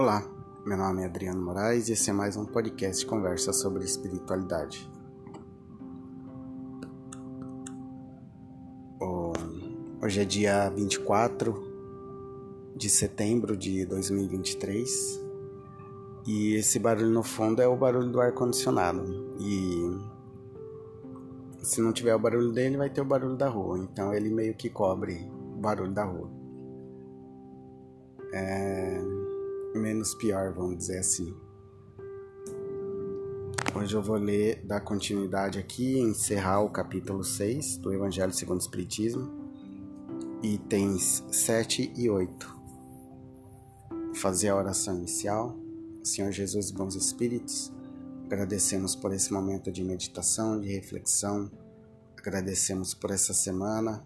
Olá, meu nome é Adriano Moraes e esse é mais um podcast conversa sobre espiritualidade. Hoje é dia 24 de setembro de 2023 e esse barulho no fundo é o barulho do ar-condicionado. E se não tiver o barulho dele, vai ter o barulho da rua. Então ele meio que cobre o barulho da rua. É menos pior, vamos dizer assim. Hoje eu vou ler, dar continuidade aqui, encerrar o capítulo 6 do Evangelho segundo o Espiritismo, itens 7 e 8. Fazer a oração inicial. Senhor Jesus, bons espíritos, agradecemos por esse momento de meditação, de reflexão, agradecemos por essa semana,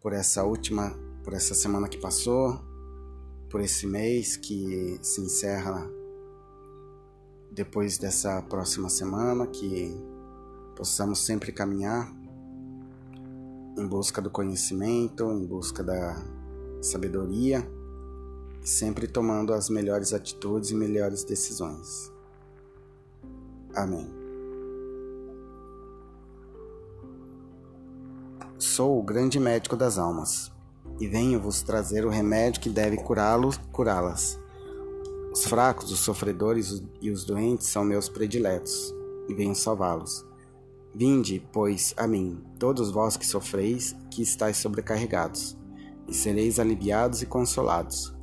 por essa última, por essa semana que passou, por esse mês que se encerra depois dessa próxima semana, que possamos sempre caminhar em busca do conhecimento, em busca da sabedoria, sempre tomando as melhores atitudes e melhores decisões. Amém. Sou o grande médico das almas e venho vos trazer o remédio que deve curá-los, curá-las. Os fracos, os sofredores e os doentes são meus prediletos, e venho salvá-los. Vinde, pois, a mim, todos vós que sofreis, que estáis sobrecarregados, e sereis aliviados e consolados.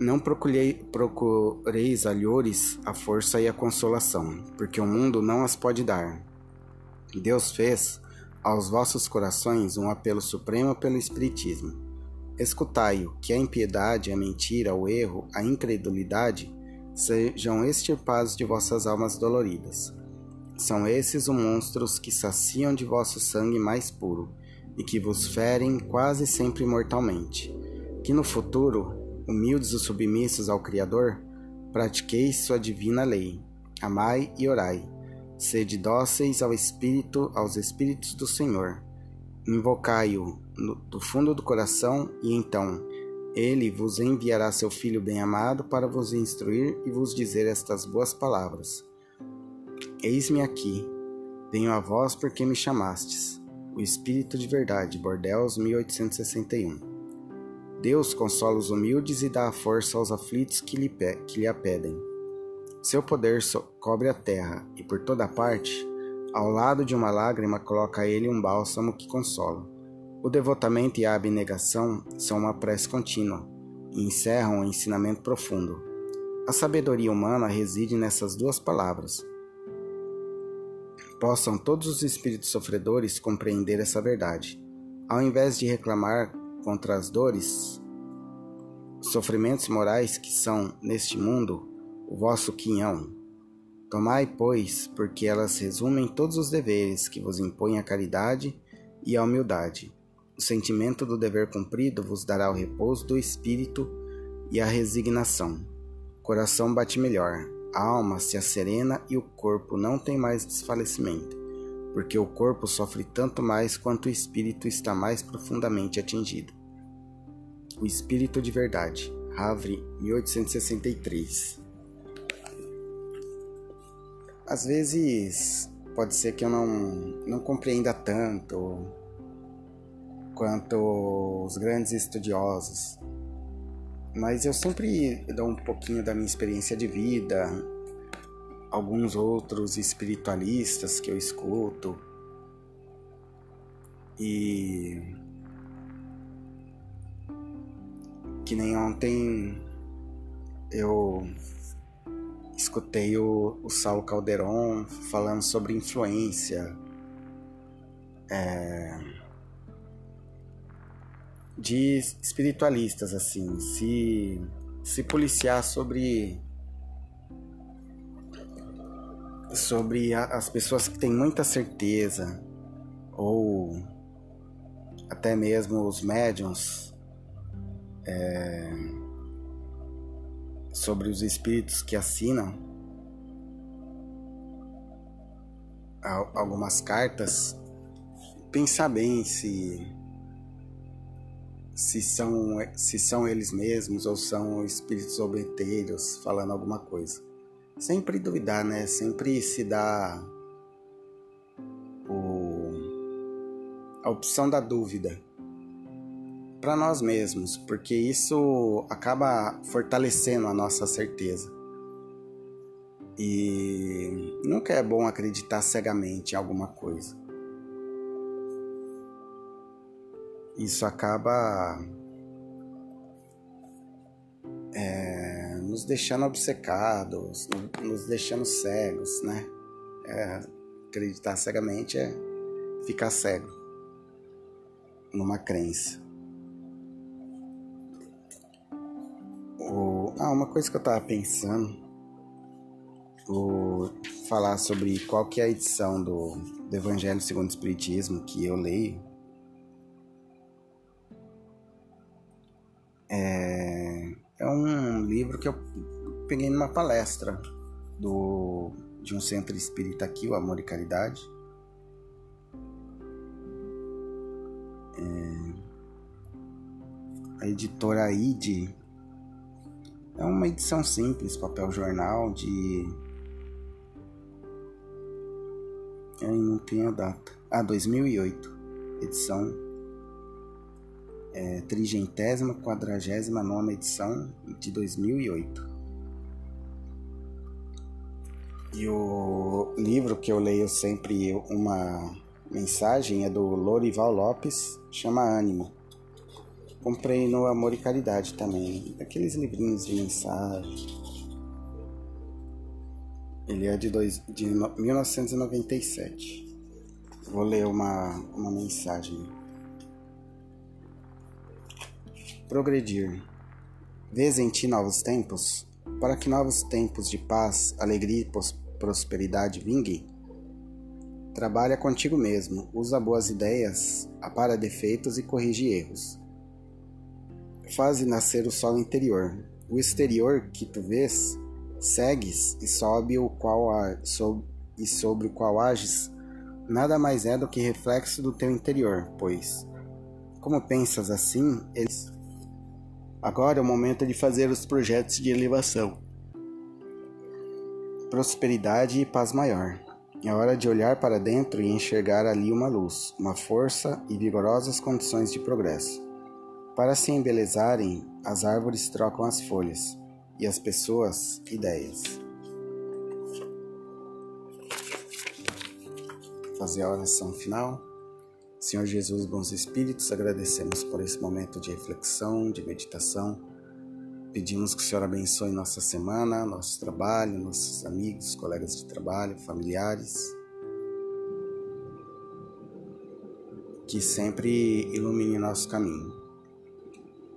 Não procurei, procureis alhores a força e a consolação, porque o mundo não as pode dar. Deus fez aos vossos corações um apelo supremo pelo Espiritismo. Escutai-o, que a impiedade, a mentira, o erro, a incredulidade sejam extirpados de vossas almas doloridas. São esses os monstros que saciam de vosso sangue mais puro e que vos ferem quase sempre mortalmente. Que no futuro, humildes e submissos ao Criador, pratiqueis sua divina lei. Amai e orai Sede dóceis ao Espírito, aos Espíritos do Senhor. Invocai-o do fundo do coração, e então ele vos enviará seu Filho bem-amado para vos instruir e vos dizer estas boas palavras. Eis-me aqui, venho a vós porque me chamastes. O Espírito de Verdade, Bordeus 1861. Deus consola os humildes e dá a força aos aflitos que lhe, que lhe a pedem. Seu poder cobre a terra, e por toda parte, ao lado de uma lágrima, coloca ele um bálsamo que consola. O devotamento e a abnegação são uma prece contínua e encerram um ensinamento profundo. A sabedoria humana reside nessas duas palavras. Possam todos os espíritos sofredores compreender essa verdade. Ao invés de reclamar contra as dores, sofrimentos morais que são, neste mundo, o vosso quinhão. Tomai, pois, porque elas resumem todos os deveres que vos impõe a caridade e a humildade. O sentimento do dever cumprido vos dará o repouso do espírito e a resignação. O coração bate melhor, a alma se acerena e o corpo não tem mais desfalecimento, porque o corpo sofre tanto mais quanto o espírito está mais profundamente atingido. O Espírito de Verdade, Havre, 1863 às vezes pode ser que eu não, não compreenda tanto quanto os grandes estudiosos, mas eu sempre dou um pouquinho da minha experiência de vida, alguns outros espiritualistas que eu escuto e que nem ontem eu escutei o, o Saulo Calderon falando sobre influência é, de espiritualistas, assim, se, se policiar sobre sobre a, as pessoas que têm muita certeza ou até mesmo os médiums é, sobre os espíritos que assinam algumas cartas, pensar bem se se são, se são eles mesmos ou são espíritos obeteiros falando alguma coisa. Sempre duvidar, né? Sempre se dá o, a opção da dúvida para nós mesmos, porque isso acaba fortalecendo a nossa certeza. E nunca é bom acreditar cegamente em alguma coisa. Isso acaba é, nos deixando obcecados, nos deixando cegos, né? É, acreditar cegamente é ficar cego numa crença. Ah, uma coisa que eu tava pensando, vou falar sobre qual que é a edição do, do Evangelho segundo o Espiritismo que eu leio. É, é um livro que eu peguei numa palestra do, de um centro espírita aqui, o Amor e Caridade. É, a editora ID é uma edição simples, papel jornal de. Eu não tenho a data. Ah, 2008. Edição. É, trigentésima, quadragésima nona edição de 2008. E o livro que eu leio sempre uma mensagem é do Lorival Lopes, chama Ânimo. Comprei no Amor e Caridade também. Aqueles livrinhos de mensagem. Ele é de, dois, de 1997. Vou ler uma, uma mensagem. Progredir. Vês em ti novos tempos? Para que novos tempos de paz, alegria e prosperidade vinguem? Trabalha contigo mesmo, usa boas ideias, apara defeitos e corrige erros faz nascer o sol interior. O exterior que tu vês, segues e sobe o qual a, sob, e sobre o qual ages, nada mais é do que reflexo do teu interior, pois, como pensas assim, eles. Agora é o momento de fazer os projetos de elevação, prosperidade e paz maior. É hora de olhar para dentro e enxergar ali uma luz, uma força e vigorosas condições de progresso. Para se embelezarem, as árvores trocam as folhas e as pessoas ideias. Fazer a oração final. Senhor Jesus, bons espíritos, agradecemos por esse momento de reflexão, de meditação. Pedimos que o Senhor abençoe nossa semana, nosso trabalho, nossos amigos, colegas de trabalho, familiares. Que sempre ilumine nosso caminho.